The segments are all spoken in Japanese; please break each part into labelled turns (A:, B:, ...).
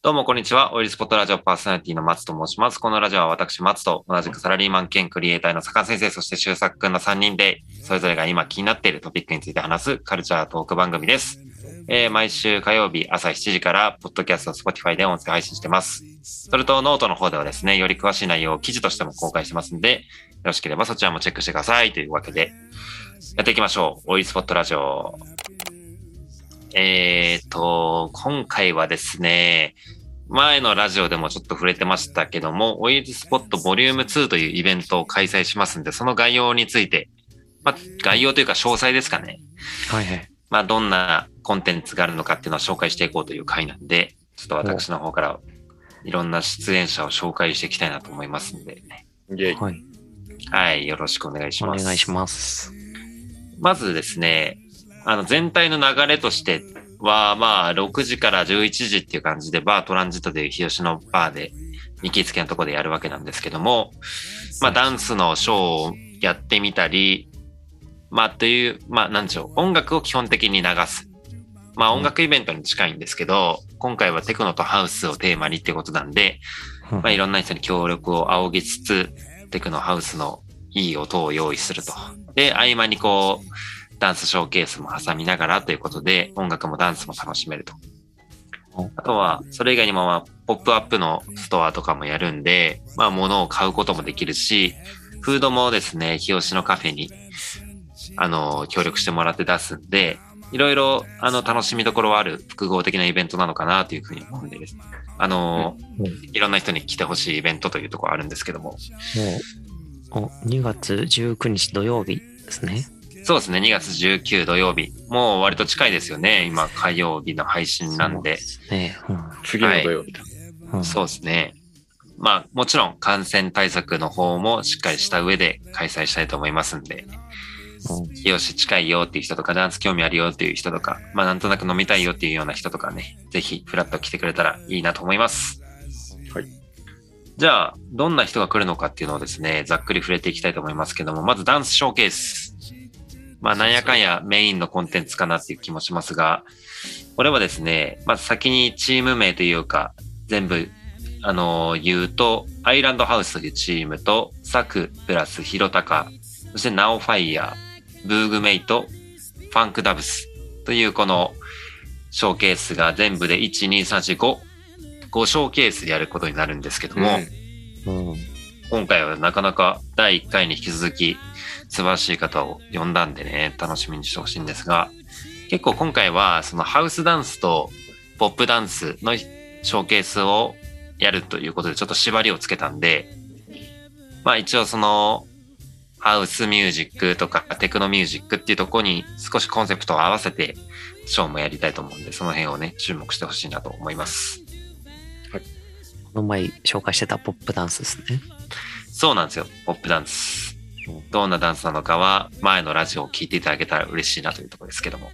A: どうも、こんにちは。オイルスポットラジオパーソナリティの松と申します。このラジオは私、松と同じくサラリーマン兼クリエイターの魚先生、そして周作くんの3人で、それぞれが今気になっているトピックについて話すカルチャートーク番組です。えー毎週火曜日朝7時から、ポッドキャスト、Spotify で音声配信してます。それと、ノートの方ではですね、より詳しい内容を記事としても公開してますんで、よろしければそちらもチェックしてください。というわけで、やっていきましょう。オイルスポットラジオ。えーと、今回はですね、前のラジオでもちょっと触れてましたけども、オイルスポットボリューム2というイベントを開催しますんで、その概要について、まあ、概要というか詳細ですかね。
B: はいはい。
A: まあ、どんなコンテンツがあるのかっていうのを紹介していこうという回なんで、ちょっと私の方からいろんな出演者を紹介していきたいなと思いますんで。
B: はい。
A: はい、よろしくお願いします。
B: お願いします。
A: まずですね、あの全体の流れとしては、まあ、6時から11時っていう感じで、バートランジットでいう日吉のバーで、行きつけのところでやるわけなんですけども、まあ、ダンスのショーをやってみたり、まあ、という、まあ、なんでしょう、音楽を基本的に流す。まあ、音楽イベントに近いんですけど、今回はテクノとハウスをテーマにってことなんで、まあ、いろんな人に協力を仰ぎつつ、テクノハウスのいい音を用意すると。で、合間にこう、ダンスショーケースも挟みながらということで、音楽もダンスも楽しめると
B: お。
A: あとは、それ以外にも、まあ、ポップアップのストアとかもやるんで、まあ、物を買うこともできるし、フードもですね、日吉のカフェに、あの、協力してもらって出すんで、いろいろ、あの、楽しみどころはある複合的なイベントなのかなというふうに思うんでですね。あの、
B: うん
A: いろんな人に来てほしいイベントというところあるんですけども、
B: もう、お、2月19日土曜日ですね。
A: そうですね、2月19土曜日。もう割と近いですよね。今、火曜日の配信なんで。
B: そうですね。
C: 次の土曜日だ。
B: うん。うん
A: そうですね。まあ、もちろん感染対策の方もしっかりした上で開催したいと思いますんで、
B: うん
A: 日吉近いよっていう人とか、ダンス興味あるよっていう人とか、まあなんとなく飲みたいよっていうような人とかね、ぜひフラッと来てくれたらいいなと思います。
C: はい。
A: じゃあ、どんな人が来るのかっていうのをですね、ざっくり触れていきたいと思いますけども、まずダンスショーケース。まあなんやかんやメインのコンテンツかなっていう気もしますが、これはですね、まず先にチーム名というか、全部あのー言うと、アイランドハウスというチームと、サクプラスヒロタカ、そしてナオファイヤー、ブーグメイト、ファンクダブスというこのショーケースが全部で1、2、3、4、5、5ショーケースでやることになるんですけども、
C: うん
B: うん。
A: 今回はなかなか第1回に引き続き素晴らしい方を呼んだんでね、楽しみにしてほしいんですが、結構今回はそのハウスダンスとポップダンスのショーケースをやるということでちょっと縛りをつけたんで、まあ一応そのハウスミュージックとかテクノミュージックっていうところに少しコンセプトを合わせてショーもやりたいと思うんで、その辺をね、注目してほしいなと思います。
B: この前紹介してたポップダンスですね。
A: そうなんですよ。ポップダンス。どんなダンスなのかは前のラジオを聞いていただけたら嬉しいなというところですけども。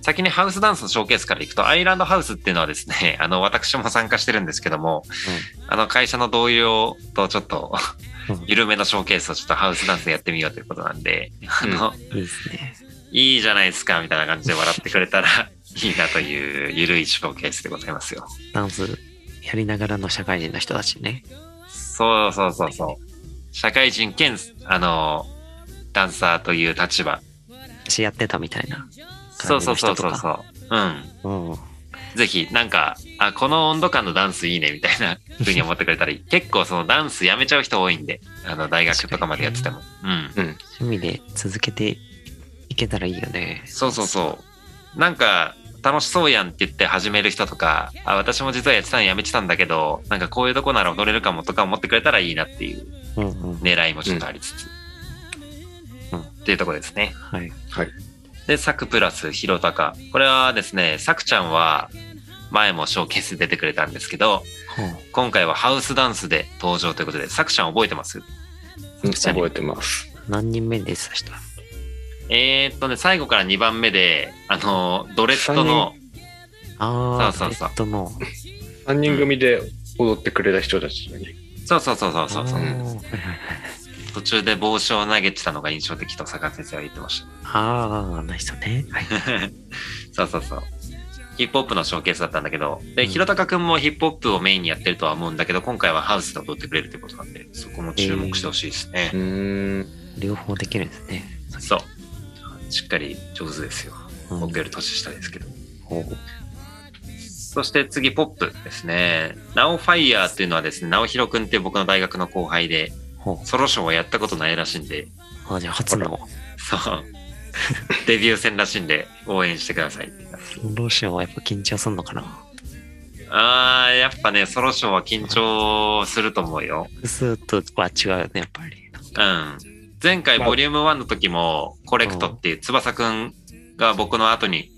A: 先にハウスダンスのショーケースからいくと、アイランドハウスっていうのはですね、あの、私も参加してるんですけども、あの、会社の同僚とちょっと
B: うん、
A: 緩めのショーケースをちょっとハウスダンスでやってみようということなんで、あの、
B: いいですね。
A: いいじゃないですか、みたいな感じで笑ってくれたら いいなという、ゆるいショーケースでございますよ。
B: ダンスやりながらの社会人の人たちね。
A: そうそうそうそう。社会人兼、あの、ダンサーという立場。
B: 私やってたみたいな
A: そうそうそう。そうそう。うん。
B: うん。
A: ぜひ、なんか、あ、この温度感のダンスいいね、みたいな 風に思ってくれたらいい。結構そのダンスやめちゃう人多いんで、あの、大学とかまでやってても。うん。
B: 趣味で続けていけたらいいよね。
A: そうそうそう。なんか、楽しそうやんって言って始める人とか、あ、私も実はやってたのやめてたんだけど、なんかこういうとこなら踊れるかもとか思ってくれたらいいなっていう
B: うんうん。
A: 狙いもちょっとありつつ。うん。っていうとこですね。
B: はい。
C: はい。
A: で、サクプラスヒロタカ。これはですね、サクちゃんは前もショーケースで出てくれたんですけど、
B: ほう
A: 今回はハウスダンスで登場ということで、サクちゃん覚えてます？
C: うん覚えてます。
B: 何人目でしたした？
A: えー、っとね、最後から2番目で、あの、ドレッドの、
B: ああ、
A: そうそうそう
B: えっとの。
C: 3人組で踊ってくれた人たちだね。
A: そうそうそうそうそうそう 途中で帽子を投げてたのが印象的と坂先生は言ってました。
B: ああ、な人ね。はい。
A: そうそうそう。ヒップホップのショーケースだったんだけど、で、
B: うん
A: ひろたかくんもヒップホップをメインにやってるとは思うんだけど、今回はハウスで踊ってくれるってことなんで、そこも注目してほしいですね
C: う。ーん。
B: 両方できるんですね。
A: そう。しっかり上手ですよ。
B: うん
A: 僕より年下ですけど。そして次、ポップですね。ナオファイヤーっていうのはですね、ナオヒロくんって僕の大学の後輩で、
B: ほ
A: ソロショーはやったことないらしいんで、
B: う。あ、じゃあ初の、
A: そう。デビュー戦らしいんで、応援してください。
B: ローションはやっぱ緊張するのかな
A: あー、やっぱね、ソロショーは緊張すると思うよ。
B: 複数とは違うよね、やっぱり。
A: うん。前回
C: まあ
A: ボリューム1の時も、コレクトっていう翼くんが僕の後に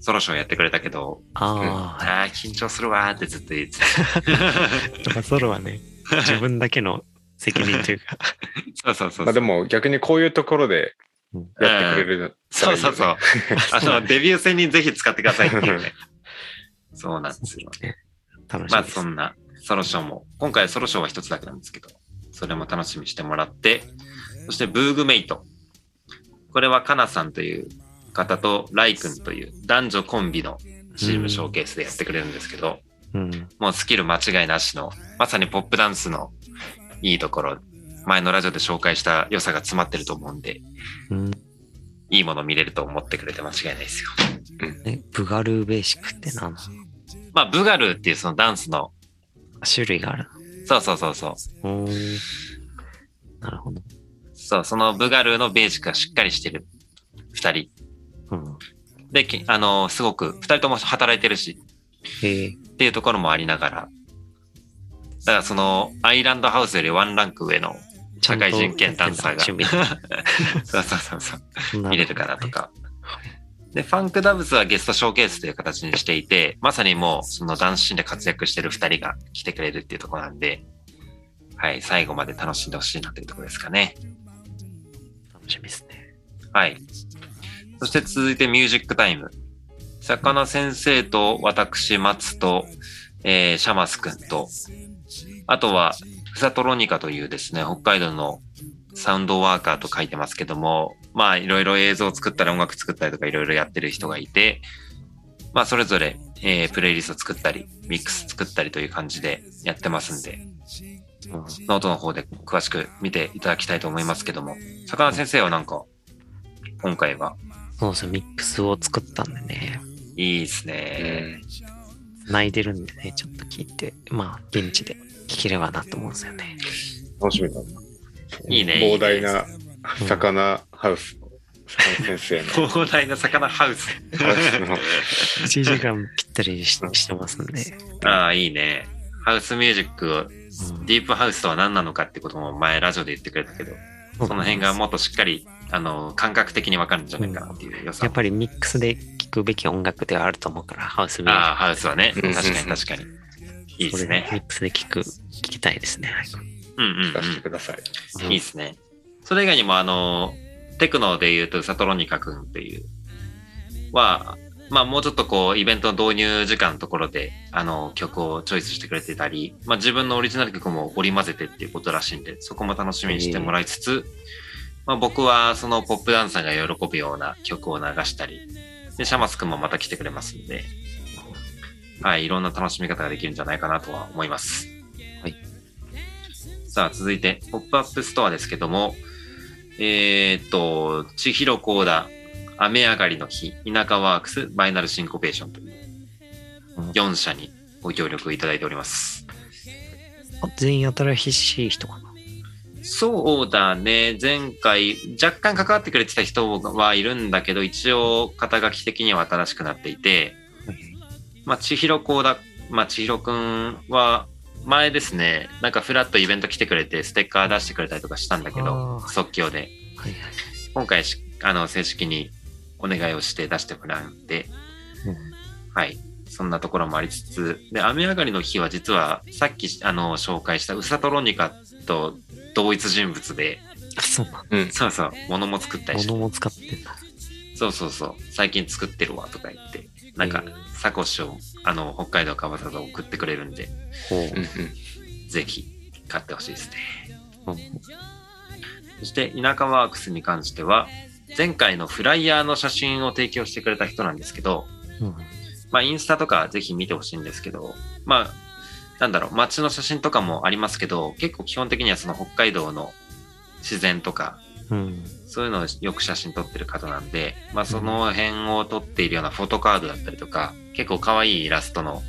A: ソロショーやってくれたけど、
B: ああ、
A: あー、緊張するわーってずっと言ってた。
B: やっぱソロはね、自分だけの責任というか。
A: そうそうそう
C: まあでも逆にこういうところで
B: うん
C: やってくれる。
A: そうそうそう。あ
B: そう
A: の、デビュー戦にぜひ使ってくださいっていうね。そうなんですよ。
B: ね楽し
A: まあ
B: みです。
A: そんなソロショーも、今回ソロショーは一つだけなんですけど、それも楽しみにしてもらって、そしてブーグメイト。これはカナさんという方とライ君という男女コンビのチームショーケースでやってくれるんですけど、
B: うん。
A: もうスキル間違いなしの、まさにポップダンスのいいところ、前のラジオで紹介した良さが詰まってると思うんで、
B: うん。
A: いいもの見れると思ってくれて間違いないですよ。
B: え、ブガルーベーシックって何の
A: まあ、ブガルっていうそのダンスの、
B: 種類がある
A: そうそうそうそう。
B: なるほど。
A: そう、そのブガルのベーシックがしっかりしてる二人。
B: うん。
A: で、きあの、すごく、二人とも働いてるし。っていうところもありながら、だからその、アイランドハウスよりワンランク上の社会人権ダンサーが、そうそうそうそう、見れるかなとか。で、ファンクダブスはゲストショーケースという形にしていて、まさにもう、そのダンスシーンで活躍してる二人が来てくれるっていうところなんで、はい、最後まで楽しんでほしいなというところですかね。
B: しみですね。
A: はい。そして続いてミュージックタイム。魚先生と私、松と、えーシャマスくんと、あとは、フサトロニカというですね、北海道のサウンドワーカーと書いてますけども、まあ、いろいろ映像を作ったり音楽作ったりとかいろいろやってる人がいて、まあ、それぞれ、えープレイリスト作ったり、ミックス作ったりという感じでやってますんで、ノートの方で詳しく見ていただきたいと思いますけども、魚先生はなんか、今回は？
B: そうですよ、ミックスを作ったんでね、
A: いいですね。
B: 泣いてるんでね、ちょっと聞いて、まあ、現地で聞ければなと思うんですよね。
C: 楽しみだな。
A: いいね
C: 膨大な魚ハウス先生の
A: 広大な魚ハウス。
C: ハウスの
B: 1時間ぴったりししてますんで。
A: ああ、いいね。ハウスミュージックを、
B: うん
A: ディープハウスとは何なのかってことも前ラジオで言ってくれたけど、その辺がもっとしっかり、あの、感覚的にわかるんじゃないかなっていう良さも。
B: やっぱりミックスで聴くべき音楽ではあると思うから、ハウスミュージッ
A: ああ、ハウスはね。
C: うん
A: 確かに確かに。いい
B: ク。
A: ですね。
B: ミックスで聴く、聴きたいですね。はい
A: うんうん、
C: 出してください。
A: うん。いいですね。それ以外にも、あの、テクノで言うと、サトロニカ君っていう、は、まあもうちょっとこう、イベントの導入時間のところで、あの、曲をチョイスしてくれてたり、まあ自分のオリジナル曲も織り交ぜてっていうことらしいんで、そこも楽しみにしてもらいつつ、まあ僕はそのポップダンサーが喜ぶような曲を流したり、で、シャマス君もまた来てくれますんで、はい、いろんな楽しみ方ができるんじゃないかなとは思います。
B: はい。
A: さあ、続いて、ポップアップストアですけども、えーっと、千尋コーダ、雨上がりの日、田舎ワークス、バイナルシンコペーションという
B: うん
A: 4社にご協力いただいております。
B: あ全員新しい人かな。
A: そうだね。前回、若干関わってくれてた人はいるんだけど、一応、肩書き的には新しくなっていて、まあ、千尋コーダ、まあ、千尋くんは、前ですね、なんかフラッとイベント来てくれて、ステッカー出してくれたりとかしたんだけど即興で。
B: はいはい。
A: 今回し、あの、正式にお願いをして出してもらうんで、
B: うん
A: はい。そんなところもありつつ、で、雨上がりの日は実は、さっき、あの、紹介したウサトロニカと同一人物で、
B: あ、そうな
C: うん。
A: そうそう、物も作ったりして、
B: 物も使ってんだ。
A: そうそうそう、最近作ってるわとか言って、なんか
B: えー、
A: サコッシュを、あの、北海道からわざわざ送ってくれるんで、
B: ほう
C: うんうん。
A: ぜひ、買ってほしいですね。
B: うん
A: そして、田舎ワークスに関しては、前回のフライヤーの写真を提供してくれた人なんですけど、
B: うん
A: まあ、インスタとかぜひ見てほしいんですけど、まあ、なんだろう、街の写真とかもありますけど、結構基本的にはその北海道の自然とか、
B: うん。
A: そういうのをよく写真撮ってる方なんで、まあその辺を撮っているようなフォトカードだったりとか、結構可愛いイラストの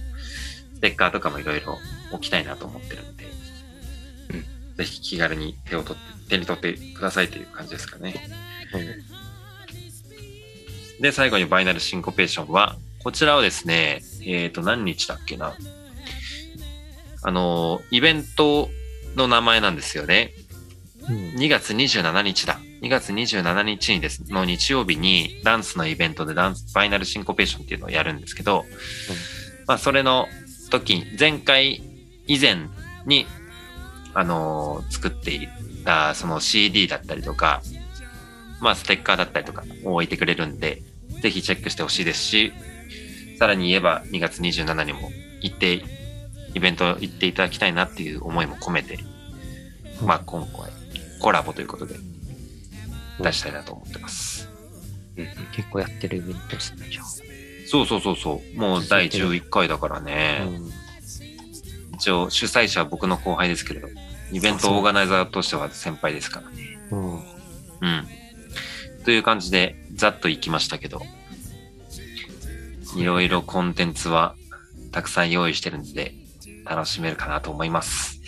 A: ステッカーとかもいろいろ置きたいなと思ってるんで、
C: うん
A: ぜひ気軽に手を取って、手に取ってくださいという感じですかね。で、最後にバイナルシンコペーションは、こちらをですね、えっ、と、何日だっけな。あの、イベントの名前なんですよね。
B: うん。
A: 2月27日だ。2月27日にですの日曜日にダンスのイベントでダンス、ファイナルシンコペーションっていうのをやるんですけど、まあそれの時、前回以前に、あのー作っていたその CD だったりとか、まあステッカーだったりとかを置いてくれるんで、ぜひチェックしてほしいですし、さらに言えば2月27にも行って、イベント行っていただきたいなっていう思いも込めて、まあ今回コラボということで出したいなと思ってます。
B: 結構やってるイベントですね、じゃ
A: そうそうそうそう。もう第11回だから
B: あ。
A: ね。
B: うん。
A: 一応主催者は僕の後輩ですけれど、イベントオーガナイザーとしては先輩ですからね。
B: うん。
A: うん。という感じでざっと行きましたけど、いろいろコンテンツはたくさん用意してるんで、楽しめるかなと思います。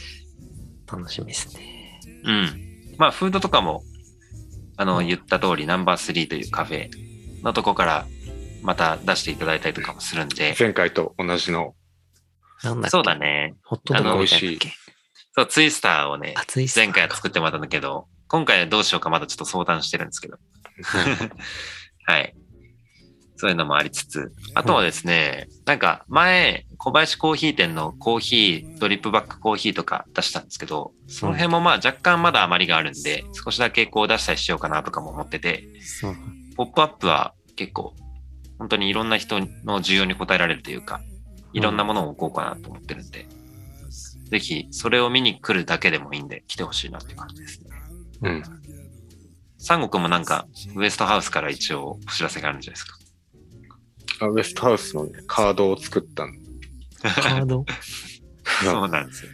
B: 楽しみですね。
A: うん。まあ、フードとかも、あの、言った通り、ナンバー3というカフェのとこから、また出していただいたりとかもするんで、
C: 前回と同じの。
B: なんだっけ？
A: そうだ。ね。
B: ホットドッグ
C: 美味しい
A: そう、ツイスターをね、
B: 熱い
A: 前回は作ってもらったんだけど、今回はどうしようかまだちょっと相談してるんですけど。はい。そういうのもありつつ、あとはですね、なんか前、小林コーヒー店のコーヒー、ドリップバックコーヒーとか出したんですけど、その辺もまあ若干まだ余りがあるんで、少しだけこう出したりしようかなとかも思ってて。ポップアップは結構、本当にいろんな人の需要に応えられるというか、いろんなものを置こうかなと思ってるんで、ぜひそれを見に来るだけでもいいんで来てほしいなっていう感じですね。
C: うん。
A: 三国もなんか、ウエストハウスから一応お知らせがあるんじゃないですか。
C: あウエストハウスのね、カードを作ったの。
B: カード？
A: そうなんですよ。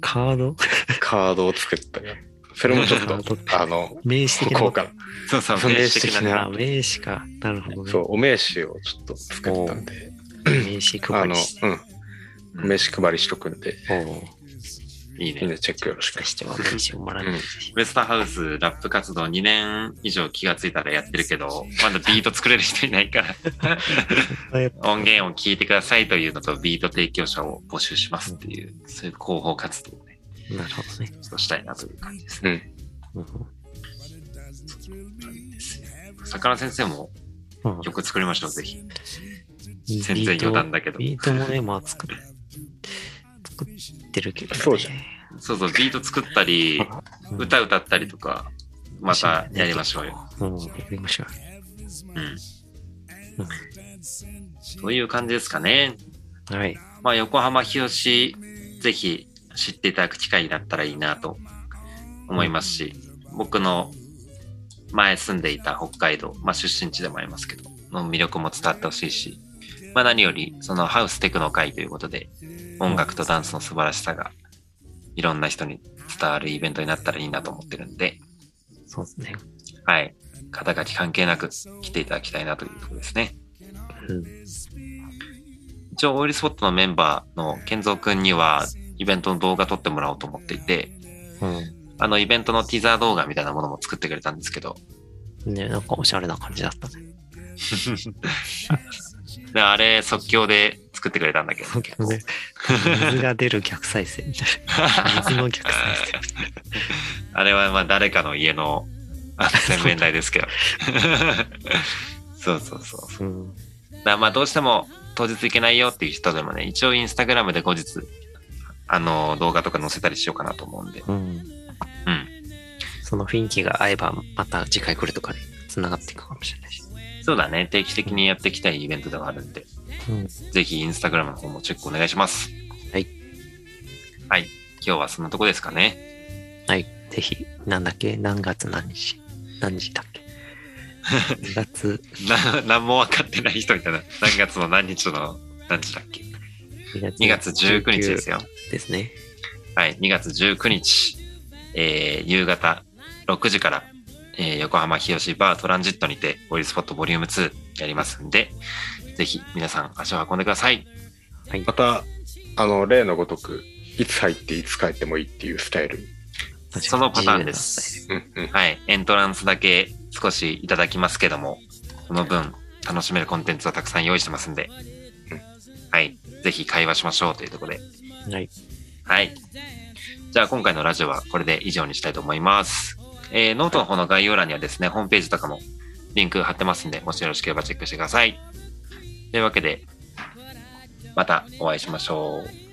B: カード？
C: カードを作った。よ。それもちょっと、あの、
B: 名刺的な。
C: こうか
A: そうそう、
C: そう
A: 名刺的な。
C: 名刺的な。
B: あ、名刺か。なるほどね。
C: そう、お名刺をちょっと作ったんで、
B: 名刺
C: あの
B: 配りし、
C: うん、
A: うん。
C: 名刺配りしとくんで、
A: いいね。
C: みんなチェックよろしく
B: 出。しては名刺をもらって、
C: うん
A: ウエストハウスラップ活動2年以上気がついたらやってるけど、まだビート作れる人いないから、音源を聞いてくださいというのと、ビート提供者を募集しますっていう、そういう広報活動をね、
B: なるほどね。
A: ちょっとしたいなという感じですね。
C: うん。
B: うん
A: 魚先生も
B: うん
A: 曲作りましょう、ぜひ。
B: ビ
A: 全然余談だけど。
B: ビートもね、まあ作る。作ってるけど、ね。
C: そうじゃん
A: そうそう、ビート作ったり、
B: うん
A: 歌歌ったりとか、またやりましょうよ。。
B: うん、やりましょ
A: うん。という感じですかね。
B: う。はい。
A: まあ、横浜日吉、ぜひ知っていただく機会になったらいいなと思いますし、僕の前住んでいた北海道、まあ出身地でもありますけど、の魅力も伝わってほしいし、まあ何よりそのハウステクノ会ということで、音楽とダンスの素晴らしさがいろんな人に伝わるイベントになったらいいなと思ってるんで、
B: そうですね。
A: はい。肩書き関係なく来ていただきたいなというところですね。
B: うん。
A: 一応、オイルスポットのメンバーの健三くんには、イベントの動画撮ってもらおうと思っていて、あの、イベントのティザー動画みたいなものも作ってくれたんですけど、
B: うん。ね、なんかおしゃれな感じだったね。
A: であれ、即興で作ってくれたんだけど、結構
B: ね水が出る逆再生みたいな。水の逆再
A: あれはまあ誰かの家の洗面台ですけど。そうそうそう。
B: 生。うん。
A: だまあどうしても当日行けないよっていう人でもね、一応インスタグラムで後日、あの、動画とか載せたりしようかなと思うんで。
B: うん。
A: うん。
B: その雰囲気が合えば、また次回来るとかで繋がっていくかもしれないし。
A: そうだね。定期的にやっていきたいイベントではあるんで、
B: うん。
A: ぜひインスタグラムの方もチェックお願いします。
B: はい。
A: はい。今日はそんなとこですかね。
B: はい。ぜひ、なんだっけ？何月何日？何時だっけ？2月、
A: な、何も分かってない人みたいな。何月の何日の何日だっけ
B: ？2月
A: ?2 月19日ですよ。
B: ですね。
A: はい、2月19日、えー夕方6時から、えー横浜日吉バートランジットにて、オイルスポットボリューム2やりますんで、ぜひ皆さん足を運んでください。
C: また、あの、例のごとく、いつ入っていつ帰ってもいいっていうスタイル。
A: そのパターンです。
C: うんうん。
A: はい、エントランスだけ少しいただきますけども、その分楽しめるコンテンツをたくさん用意してますんで
C: うん、
A: はい、ぜひ会話しましょうというところで、
B: はい。
A: はい。じゃあ今回のラジオはこれで以上にしたいと思います。えーノートの方の概要欄にはですね、ホームページとかもリンク貼ってますんで、もしよろしければチェックしてください。というわけで、またお会いしましょう。